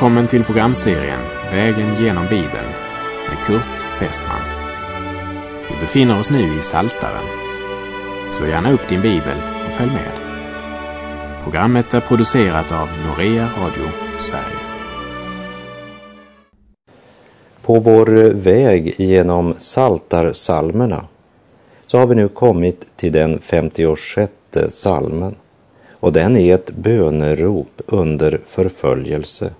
Välkommen till programserien Vägen genom Bibeln med Kurt Westman. Vi befinner oss nu i Saltaren. Slå gärna upp din bibel och följ med. Programmet är producerat av Norea Radio Sverige. På vår väg genom Saltarsalmerna så har vi nu kommit till den 56 salmen och den är ett bönerop under förföljelse.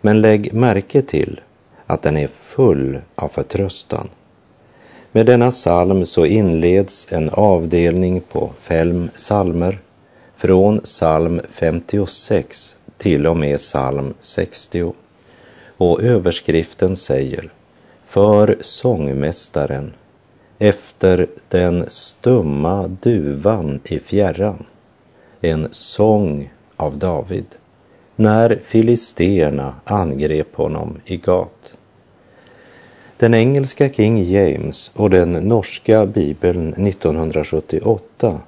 Men lägg märke till att den är full av förtröstan. Med denna psalm så inleds en avdelning på fem psalmer från psalm 56 till och med psalm 60. Och överskriften säger För sångmästaren efter den stumma duvan i fjärran en sång av David när filisterna angrep honom i Gat. Den engelska King James och den norska bibeln 1978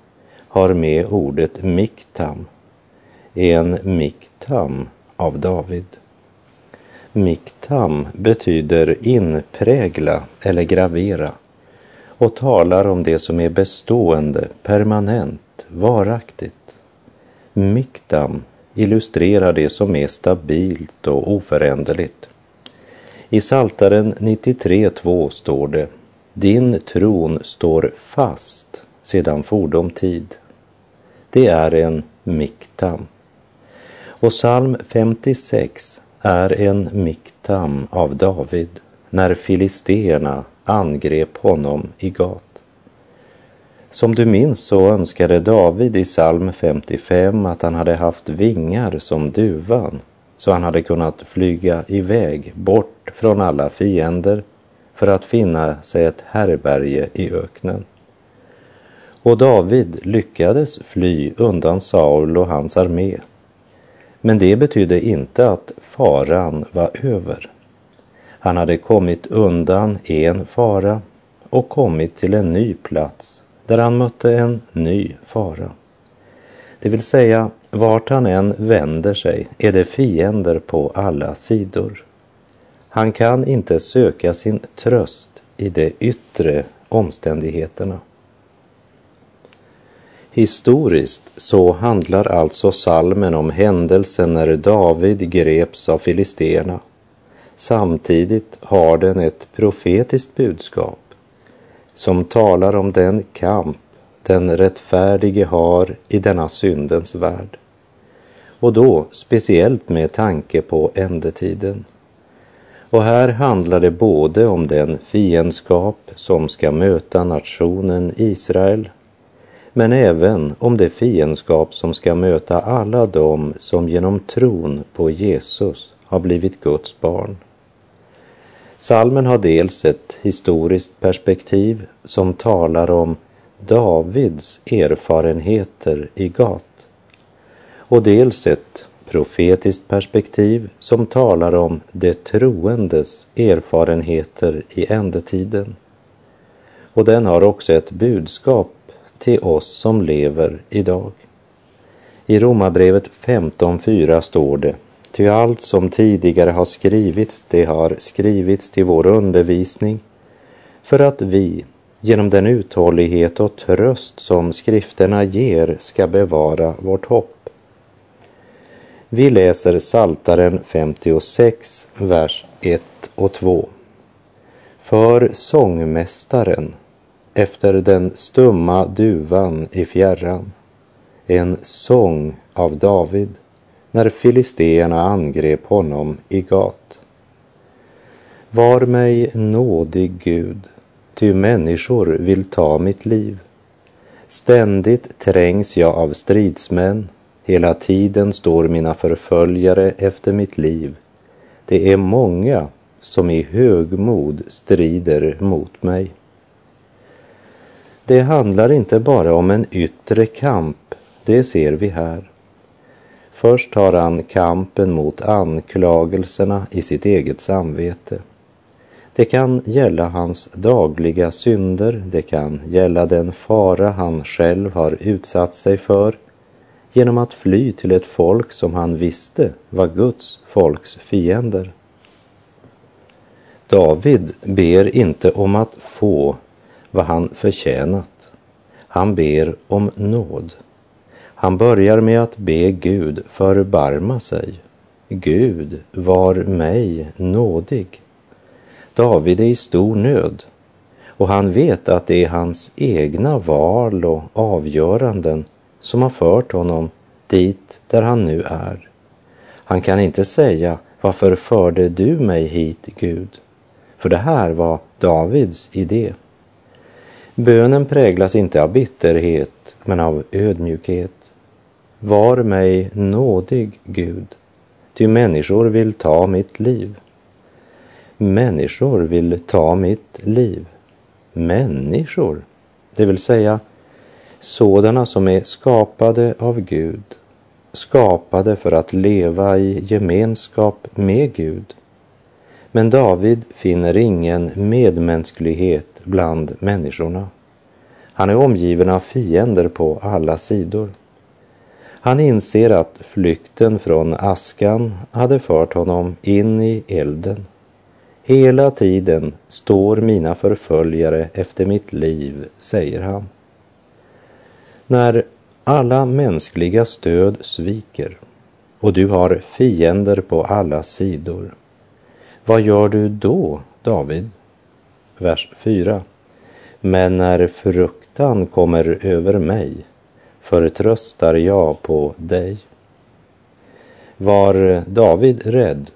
har med ordet miktam, en miktam av David. Miktam betyder inprägla eller gravera och talar om det som är bestående, permanent, varaktigt. Miktam illustrerar det som är stabilt och oföränderligt. I Saltaren 93.2 står det Din tron står fast sedan fordom tid. Det är en miktam. Och psalm 56 är en miktam av David när filisterna angrep honom i Gat. Som du minns så önskade David i psalm 55 att han hade haft vingar som duvan så han hade kunnat flyga iväg bort från alla fiender för att finna sig ett härberge i öknen. Och David lyckades fly undan Saul och hans armé. Men det betydde inte att faran var över. Han hade kommit undan en fara och kommit till en ny plats där han mötte en ny fara. Det vill säga, vart han än vänder sig är det fiender på alla sidor. Han kan inte söka sin tröst i de yttre omständigheterna. Historiskt så handlar alltså salmen om händelsen när David greps av filisterna. Samtidigt har den ett profetiskt budskap som talar om den kamp den rättfärdige har i denna syndens värld. Och då speciellt med tanke på ändetiden. Och här handlar det både om den fiendskap som ska möta nationen Israel, men även om det fiendskap som ska möta alla dem som genom tron på Jesus har blivit Guds barn. Salmen har dels ett historiskt perspektiv som talar om Davids erfarenheter i Gat och dels ett profetiskt perspektiv som talar om det troendes erfarenheter i ändetiden. Och den har också ett budskap till oss som lever idag. I Romarbrevet 15.4 står det Ty allt som tidigare har skrivits, det har skrivits till vår undervisning för att vi genom den uthållighet och tröst som skrifterna ger ska bevara vårt hopp. Vi läser Saltaren 56, vers 1 och 2. För sångmästaren efter den stumma duvan i fjärran, en sång av David när filisteerna angrep honom i Gat. Var mig nådig Gud, ty människor vill ta mitt liv. Ständigt trängs jag av stridsmän, hela tiden står mina förföljare efter mitt liv. Det är många som i högmod strider mot mig. Det handlar inte bara om en yttre kamp, det ser vi här. Först tar han kampen mot anklagelserna i sitt eget samvete. Det kan gälla hans dagliga synder, det kan gälla den fara han själv har utsatt sig för genom att fly till ett folk som han visste var Guds folks fiender. David ber inte om att få vad han förtjänat. Han ber om nåd. Han börjar med att be Gud förbarma sig. Gud, var mig nådig. David är i stor nöd och han vet att det är hans egna val och avgöranden som har fört honom dit där han nu är. Han kan inte säga varför förde du mig hit, Gud? För det här var Davids idé. Bönen präglas inte av bitterhet, men av ödmjukhet. Var mig nådig, Gud, ty människor vill ta mitt liv. Människor vill ta mitt liv. Människor, det vill säga sådana som är skapade av Gud, skapade för att leva i gemenskap med Gud. Men David finner ingen medmänsklighet bland människorna. Han är omgiven av fiender på alla sidor. Han inser att flykten från askan hade fört honom in i elden. Hela tiden står mina förföljare efter mitt liv, säger han. När alla mänskliga stöd sviker och du har fiender på alla sidor, vad gör du då, David? Vers 4. Men när fruktan kommer över mig förtröstar jag på dig. Var David rädd?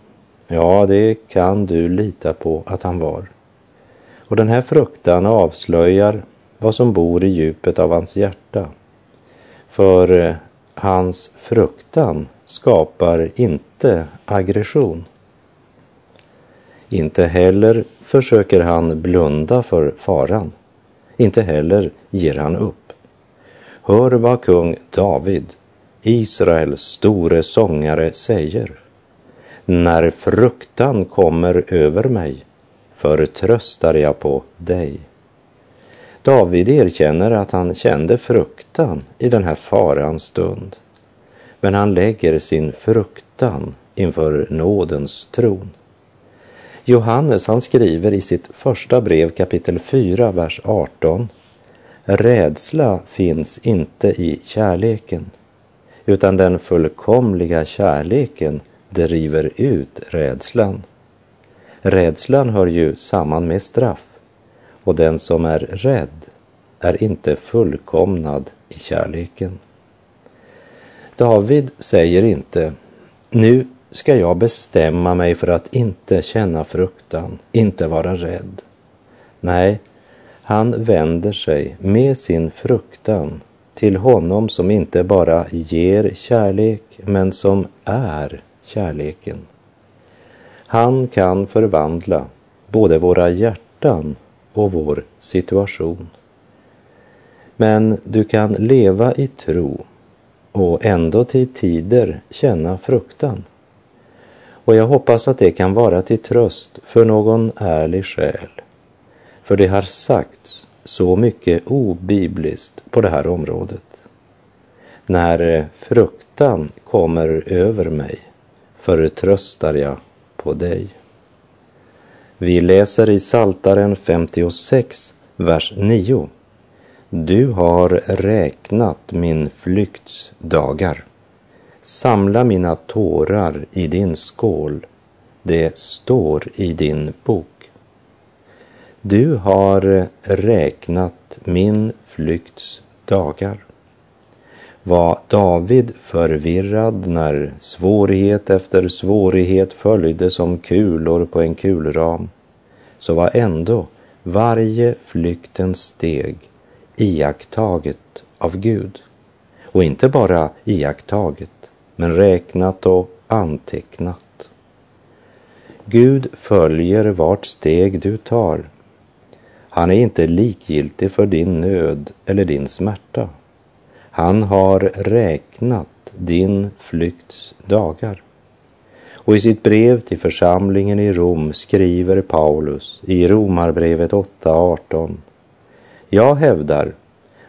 Ja, det kan du lita på att han var. Och den här fruktan avslöjar vad som bor i djupet av hans hjärta. För eh, hans fruktan skapar inte aggression. Inte heller försöker han blunda för faran. Inte heller ger han upp. Hör vad kung David, Israels store sångare, säger. När fruktan kommer över mig förtröstar jag på dig. David erkänner att han kände fruktan i den här farans stund. Men han lägger sin fruktan inför nådens tron. Johannes han skriver i sitt första brev kapitel 4, vers 18. Rädsla finns inte i kärleken, utan den fullkomliga kärleken driver ut rädslan. Rädslan hör ju samman med straff och den som är rädd är inte fullkomnad i kärleken. David säger inte, nu ska jag bestämma mig för att inte känna fruktan, inte vara rädd. Nej, han vänder sig med sin fruktan till honom som inte bara ger kärlek, men som är kärleken. Han kan förvandla både våra hjärtan och vår situation. Men du kan leva i tro och ändå till tider känna fruktan. Och jag hoppas att det kan vara till tröst för någon ärlig själ. För det har sagts så mycket obibliskt på det här området. När fruktan kommer över mig förtröstar jag på dig. Vi läser i Saltaren 56, vers 9. Du har räknat min flykts dagar. Samla mina tårar i din skål. Det står i din bok. Du har räknat min flykts dagar. Var David förvirrad när svårighet efter svårighet följde som kulor på en kulram, så var ändå varje flyktens steg iakttaget av Gud. Och inte bara iakttaget, men räknat och antecknat. Gud följer vart steg du tar. Han är inte likgiltig för din nöd eller din smärta. Han har räknat din flykts dagar. Och i sitt brev till församlingen i Rom skriver Paulus i Romarbrevet 8.18. Jag hävdar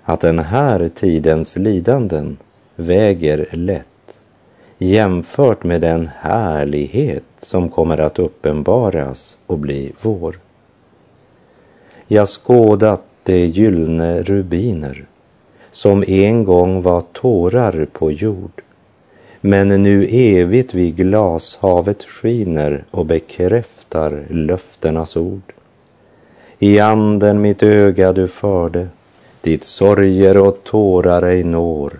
att den här tidens lidanden väger lätt jämfört med den härlighet som kommer att uppenbaras och bli vår. Jag skådat de gyllne rubiner som en gång var tårar på jord men nu evigt vid glashavet skiner och bekräftar löftenas ord. I anden mitt öga du förde, dit sorger och tårar ej når.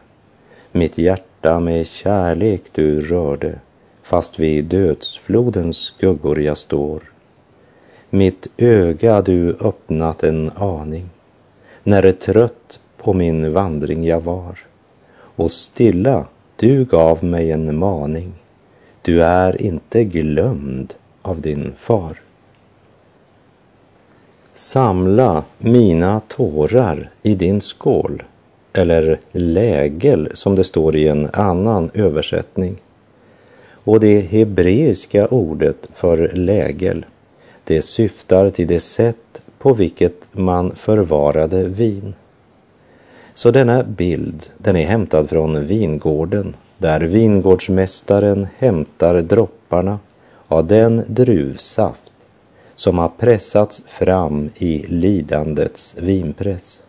Mitt hjärta med kärlek du rörde, fast vid dödsflodens skuggor jag står. Mitt öga du öppnat en aning, när trött på min vandring jag var. Och stilla du gav mig en maning, du är inte glömd av din far. Samla mina tårar i din skål, eller lägel som det står i en annan översättning. Och det hebreiska ordet för lägel, det syftar till det sätt på vilket man förvarade vin. Så denna bild, den är hämtad från vingården, där vingårdsmästaren hämtar dropparna av den druvsaft som har pressats fram i lidandets vinpress.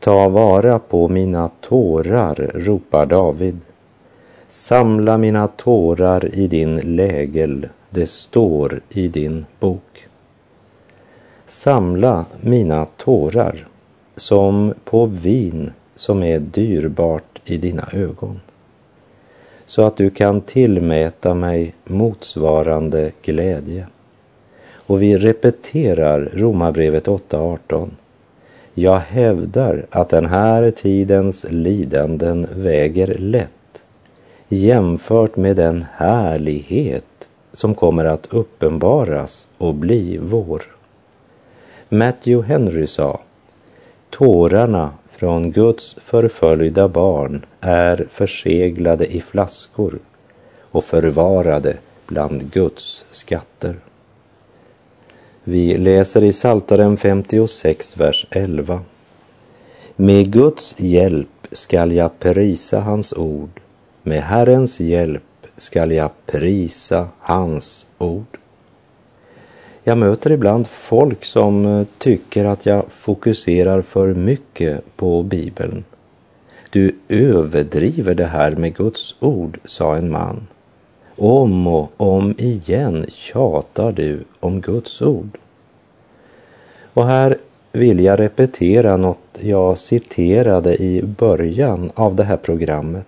Ta vara på mina tårar, ropar David. Samla mina tårar i din lägel, det står i din bok. Samla mina tårar som på vin som är dyrbart i dina ögon så att du kan tillmäta mig motsvarande glädje. Och vi repeterar Romarbrevet 8.18. Jag hävdar att den här tidens lidanden väger lätt jämfört med den härlighet som kommer att uppenbaras och bli vår. Matthew Henry sa, tårarna från Guds förföljda barn är förseglade i flaskor och förvarade bland Guds skatter. Vi läser i Saltaren 56, vers 11. Med Guds hjälp skall jag prisa hans ord, med Herrens hjälp skall jag prisa hans ord. Jag möter ibland folk som eh, tycker att jag fokuserar för mycket på Bibeln. Du överdriver det här med Guds ord, sa en man. Om och om igen tjatar du om Guds ord. Och här vill jag repetera något jag citerade i början av det här programmet,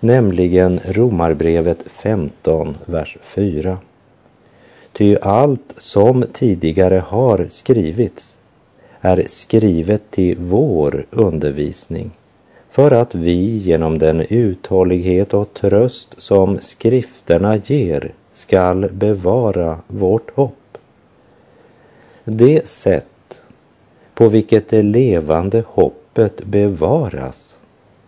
nämligen Romarbrevet 15, vers 4. Ty allt som tidigare har skrivits är skrivet till vår undervisning för att vi genom den uthållighet och tröst som skrifterna ger skall bevara vårt hopp. Det sätt på vilket det levande hoppet bevaras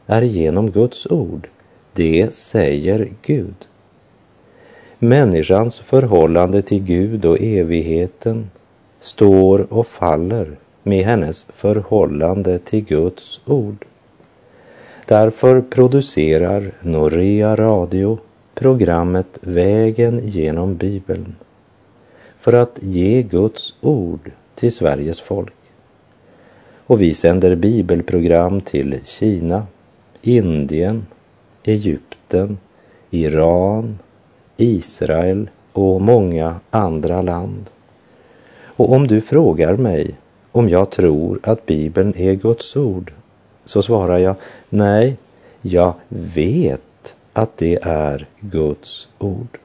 är genom Guds ord. Det säger Gud. Människans förhållande till Gud och evigheten står och faller med hennes förhållande till Guds ord. Därför producerar Norea Radio programmet Vägen genom Bibeln för att ge Guds ord till Sveriges folk. Och vi sänder bibelprogram till Kina, Indien, Egypten, Iran, Israel och många andra land. Och om du frågar mig om jag tror att Bibeln är Guds ord så svarar jag nej, jag vet att det är Guds ord.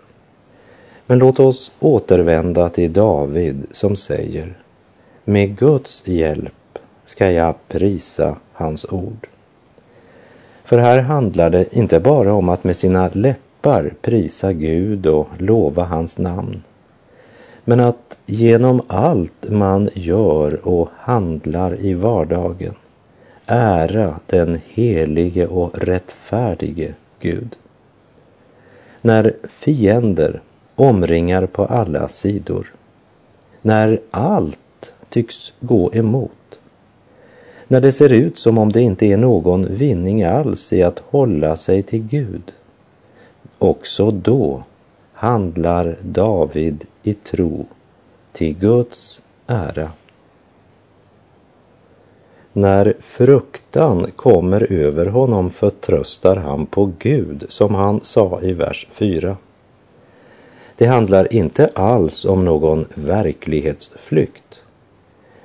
Men låt oss återvända till David som säger med Guds hjälp ska jag prisa hans ord. För här handlar det inte bara om att med sina läppar prisa Gud och lova hans namn. Men att genom allt man gör och handlar i vardagen ära den helige och rättfärdige Gud. När fiender omringar på alla sidor, när allt tycks gå emot, när det ser ut som om det inte är någon vinning alls i att hålla sig till Gud, också då handlar David i tro till Guds ära. När fruktan kommer över honom förtröstar han på Gud, som han sa i vers 4. Det handlar inte alls om någon verklighetsflykt.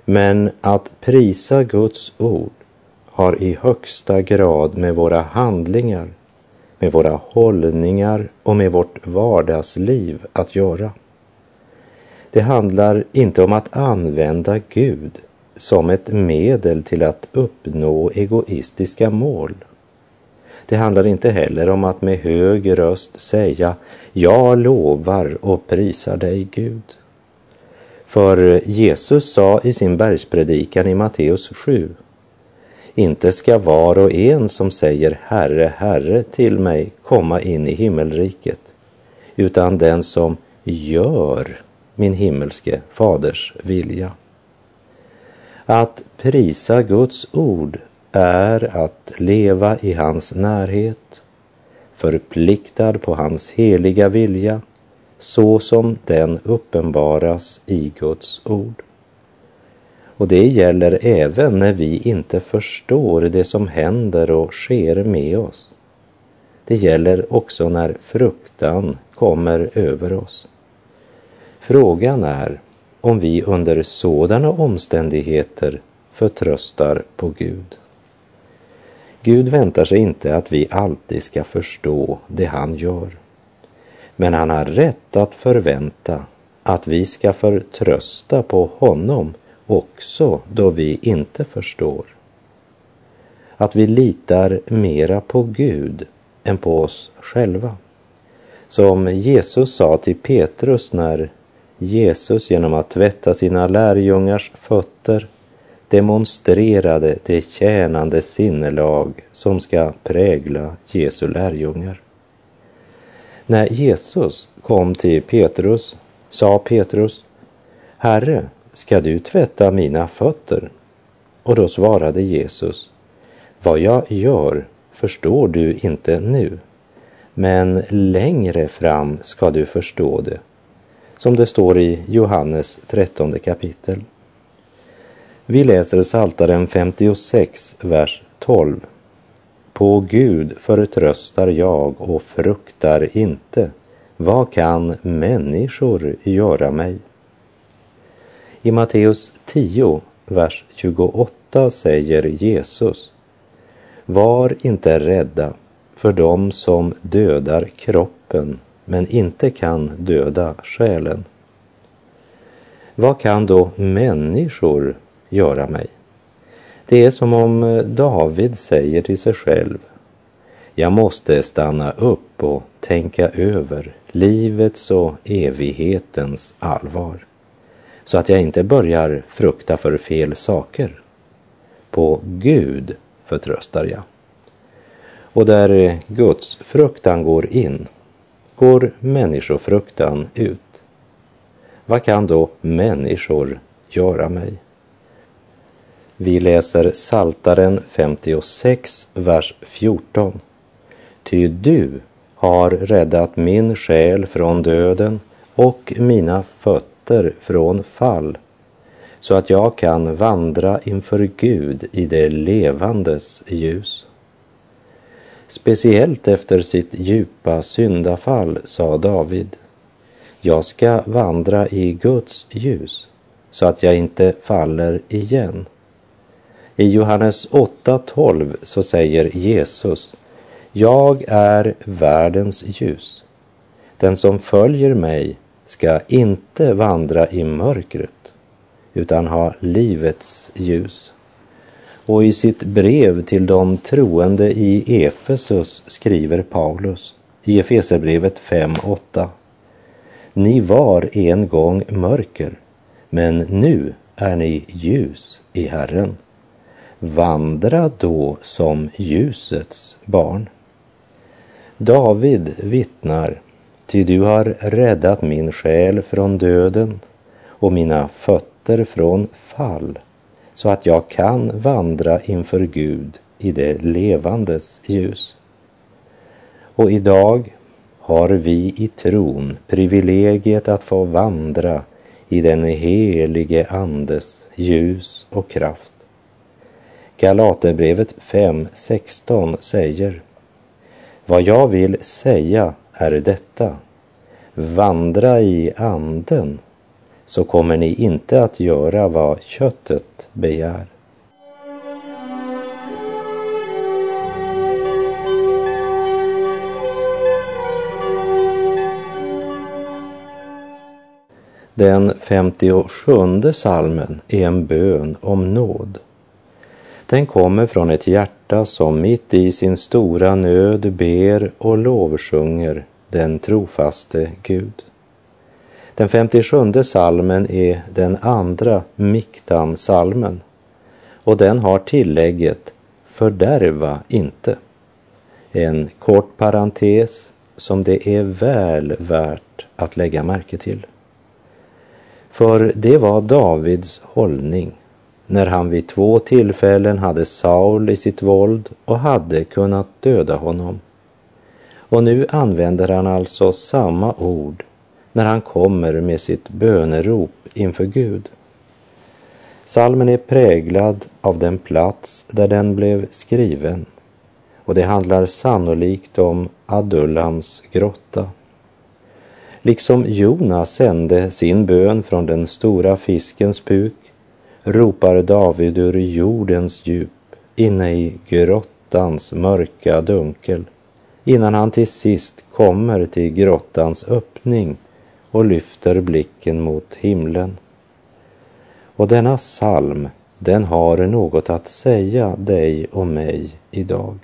Men att prisa Guds ord har i högsta grad med våra handlingar, med våra hållningar och med vårt vardagsliv att göra. Det handlar inte om att använda Gud som ett medel till att uppnå egoistiska mål. Det handlar inte heller om att med hög röst säga jag lovar och prisar dig Gud. För Jesus sa i sin bergspredikan i Matteus 7 inte ska var och en som säger Herre, Herre till mig komma in i himmelriket, utan den som gör min himmelske faders vilja. Att prisa Guds ord är att leva i hans närhet, förpliktad på hans heliga vilja, så som den uppenbaras i Guds ord. Och det gäller även när vi inte förstår det som händer och sker med oss. Det gäller också när fruktan kommer över oss. Frågan är om vi under sådana omständigheter förtröstar på Gud. Gud väntar sig inte att vi alltid ska förstå det han gör. Men han har rätt att förvänta att vi ska förtrösta på honom också då vi inte förstår. Att vi litar mera på Gud än på oss själva. Som Jesus sa till Petrus när Jesus genom att tvätta sina lärjungars fötter demonstrerade det tjänande sinnelag som ska prägla Jesu lärjungar. När Jesus kom till Petrus sa Petrus, Herre, ska du tvätta mina fötter? Och då svarade Jesus, vad jag gör förstår du inte nu, men längre fram ska du förstå det som det står i Johannes 13 kapitel. Vi läser Saltaren 56, vers 12. På Gud förtröstar jag och fruktar inte. Vad kan människor göra mig? I Matteus 10, vers 28 säger Jesus Var inte rädda för dem som dödar kroppen men inte kan döda själen. Vad kan då människor göra mig? Det är som om eh, David säger till sig själv. Jag måste stanna upp och tänka över livets och evighetens allvar. Så att jag inte börjar frukta för fel saker. På Gud förtröstar jag. Och där eh, Guds fruktan går in, går människofruktan ut. Vad kan då människor göra mig? Vi läser Saltaren 56, vers 14. Ty du har räddat min själ från döden och mina fötter från fall, så att jag kan vandra inför Gud i det levandes ljus. Speciellt efter sitt djupa syndafall sa David, jag ska vandra i Guds ljus så att jag inte faller igen. I Johannes 8.12 så säger Jesus, jag är världens ljus. Den som följer mig ska inte vandra i mörkret utan ha livets ljus. Och i sitt brev till de troende i Efesus skriver Paulus i Efeserbrevet 5.8. Ni var en gång mörker, men nu är ni ljus i Herren. Vandra då som ljusets barn. David vittnar, ty du har räddat min själ från döden och mina fötter från fall så att jag kan vandra inför Gud i det levandes ljus. Och idag har vi i tron privilegiet att få vandra i den helige Andes ljus och kraft. Galaterbrevet 5.16 säger Vad jag vill säga är detta. Vandra i anden så kommer ni inte att göra vad köttet begär. Den 57 salmen är en bön om nåd. Den kommer från ett hjärta som mitt i sin stora nöd ber och lovsjunger den trofaste Gud. Den 57 salmen är den andra Miktam-salmen och den har tillägget Fördärva inte. En kort parentes som det är väl värt att lägga märke till. För det var Davids hållning när han vid två tillfällen hade Saul i sitt våld och hade kunnat döda honom. Och nu använder han alltså samma ord när han kommer med sitt bönerop inför Gud. Salmen är präglad av den plats där den blev skriven och det handlar sannolikt om Adullams grotta. Liksom Jona sände sin bön från den stora fiskens buk ropar David ur jordens djup inne i grottans mörka dunkel innan han till sist kommer till grottans öppning och lyfter blicken mot himlen. Och denna psalm, den har något att säga dig och mig idag.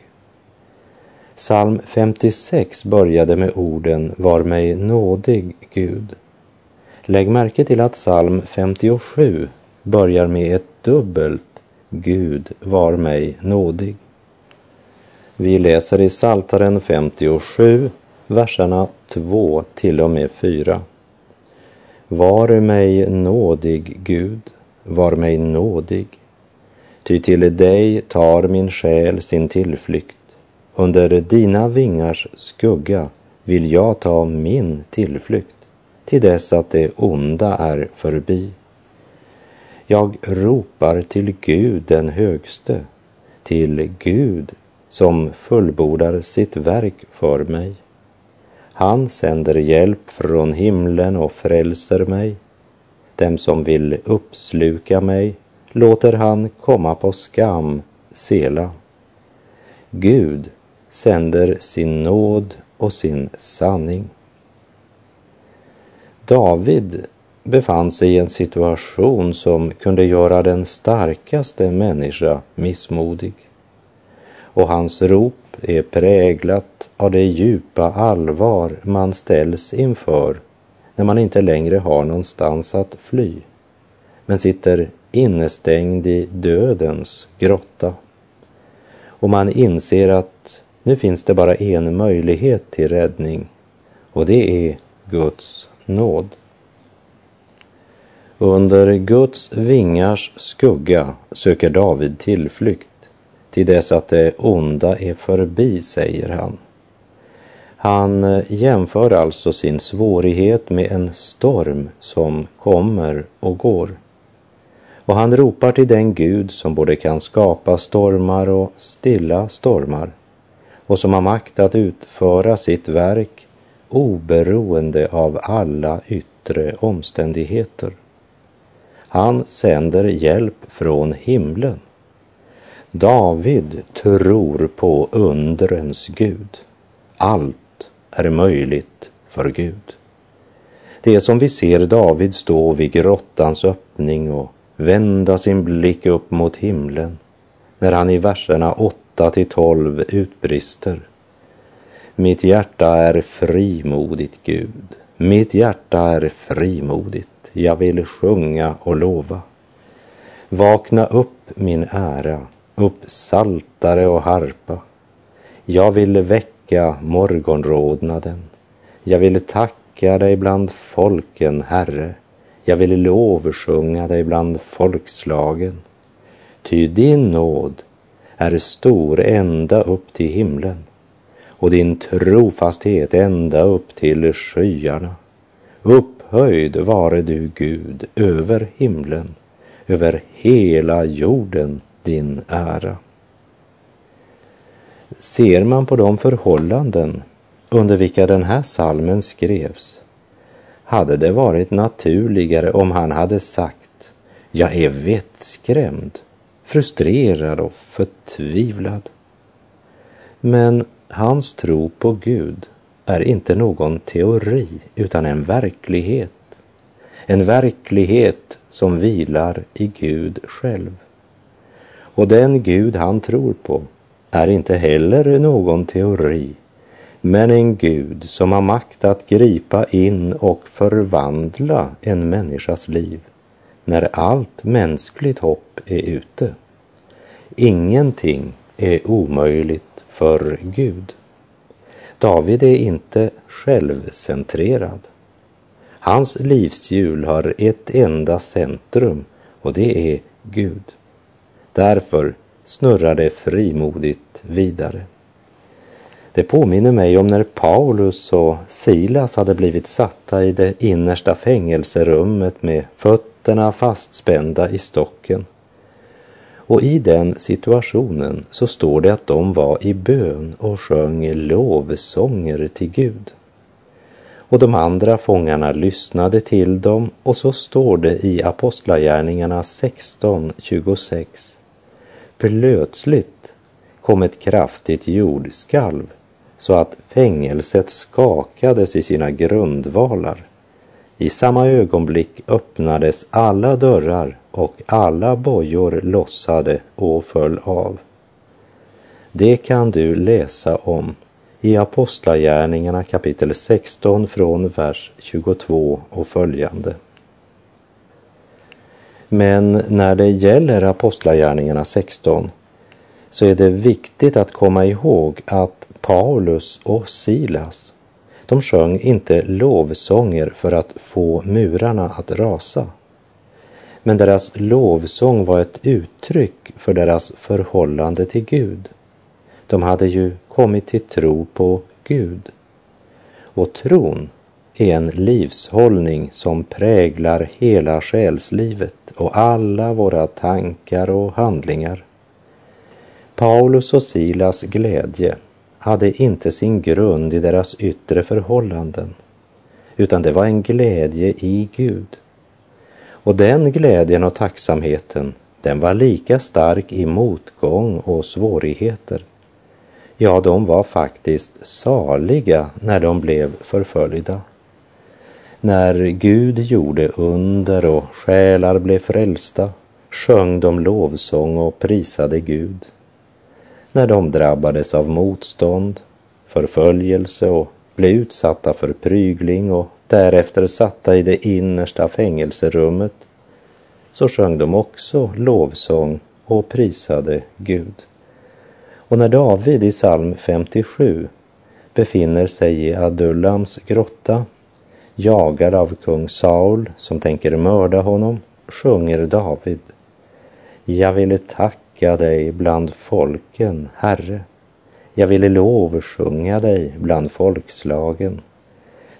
Psalm 56 började med orden Var mig nådig, Gud. Lägg märke till att psalm 57 börjar med ett dubbelt Gud var mig nådig. Vi läser i Saltaren 57, verserna 2 till och med 4. Var mig nådig, Gud, var mig nådig. Ty till dig tar min själ sin tillflykt. Under dina vingars skugga vill jag ta min tillflykt till dess att det onda är förbi. Jag ropar till Gud den högste, till Gud som fullbordar sitt verk för mig. Han sänder hjälp från himlen och frälser mig. Dem som vill uppsluka mig låter han komma på skam, Sela. Gud sänder sin nåd och sin sanning. David befann sig i en situation som kunde göra den starkaste människa missmodig. Och hans rop är präglat av det djupa allvar man ställs inför när man inte längre har någonstans att fly, men sitter innestängd i dödens grotta. Och man inser att nu finns det bara en möjlighet till räddning och det är Guds nåd. Under Guds vingars skugga söker David tillflykt till dess att det onda är förbi, säger han. Han eh, jämför alltså sin svårighet med en storm som kommer och går. Och han ropar till den Gud som både kan skapa stormar och stilla stormar och som har makt att utföra sitt verk oberoende av alla yttre omständigheter. Han sänder hjälp från himlen. David tror på undrens Gud. Allt är möjligt för Gud. Det är som vi ser David stå vid grottans öppning och vända sin blick upp mot himlen när han i verserna 8 till 12 utbrister. Mitt hjärta är frimodigt, Gud. Mitt hjärta är frimodigt jag vill sjunga och lova. Vakna upp min ära, upp saltare och harpa. Jag vill väcka morgonrodnaden. Jag vill tacka dig bland folken, Herre. Jag vill lovsjunga dig bland folkslagen. Ty din nåd är stor ända upp till himlen och din trofasthet ända upp till skyarna. Upphöjd vare du Gud över himlen, över hela jorden din ära. Ser man på de förhållanden under vilka den här salmen skrevs hade det varit naturligare om han hade sagt Jag är vettskrämd, frustrerad och förtvivlad. Men hans tro på Gud är inte någon teori utan en verklighet. En verklighet som vilar i Gud själv. Och den Gud han tror på är inte heller någon teori men en Gud som har makt att gripa in och förvandla en människas liv när allt mänskligt hopp är ute. Ingenting är omöjligt för Gud. David är inte självcentrerad. Hans livshjul har ett enda centrum och det är Gud. Därför snurrar det frimodigt vidare. Det påminner mig om när Paulus och Silas hade blivit satta i det innersta fängelserummet med fötterna fastspända i stocken. Och i den situationen så står det att de var i bön och sjöng lovsånger till Gud. Och de andra fångarna lyssnade till dem och så står det i Apostlagärningarna 16.26. Plötsligt kom ett kraftigt jordskalv så att fängelset skakades i sina grundvalar. I samma ögonblick öppnades alla dörrar och alla bojor lossade och föll av. Det kan du läsa om i Apostlagärningarna kapitel 16 från vers 22 och följande. Men när det gäller Apostlagärningarna 16 så är det viktigt att komma ihåg att Paulus och Silas, de sjöng inte lovsånger för att få murarna att rasa. Men deras lovsång var ett uttryck för deras förhållande till Gud. De hade ju kommit till tro på Gud. Och tron är en livshållning som präglar hela själslivet och alla våra tankar och handlingar. Paulus och Silas glädje hade inte sin grund i deras yttre förhållanden, utan det var en glädje i Gud. Och den glädjen och tacksamheten, den var lika stark i motgång och svårigheter. Ja, de var faktiskt saliga när de blev förföljda. När Gud gjorde under och själar blev frälsta sjöng de lovsång och prisade Gud när de drabbades av motstånd, förföljelse och blev utsatta för prygling och därefter satta i det innersta fängelserummet, så sjöng de också lovsång och prisade Gud. Och när David i psalm 57 befinner sig i Adullams grotta, jagad av kung Saul som tänker mörda honom, sjunger David. Jag ville tacka dig bland folken, Herre. Jag ville lovsjunga dig bland folkslagen.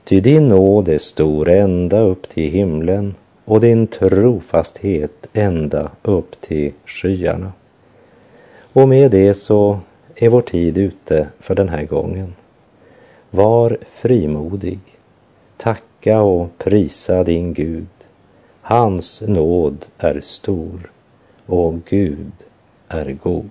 Ty din nåd är stor ända upp till himlen och din trofasthet ända upp till skyarna. Och med det så är vår tid ute för den här gången. Var frimodig. Tacka och prisa din Gud. Hans nåd är stor och Gud är god.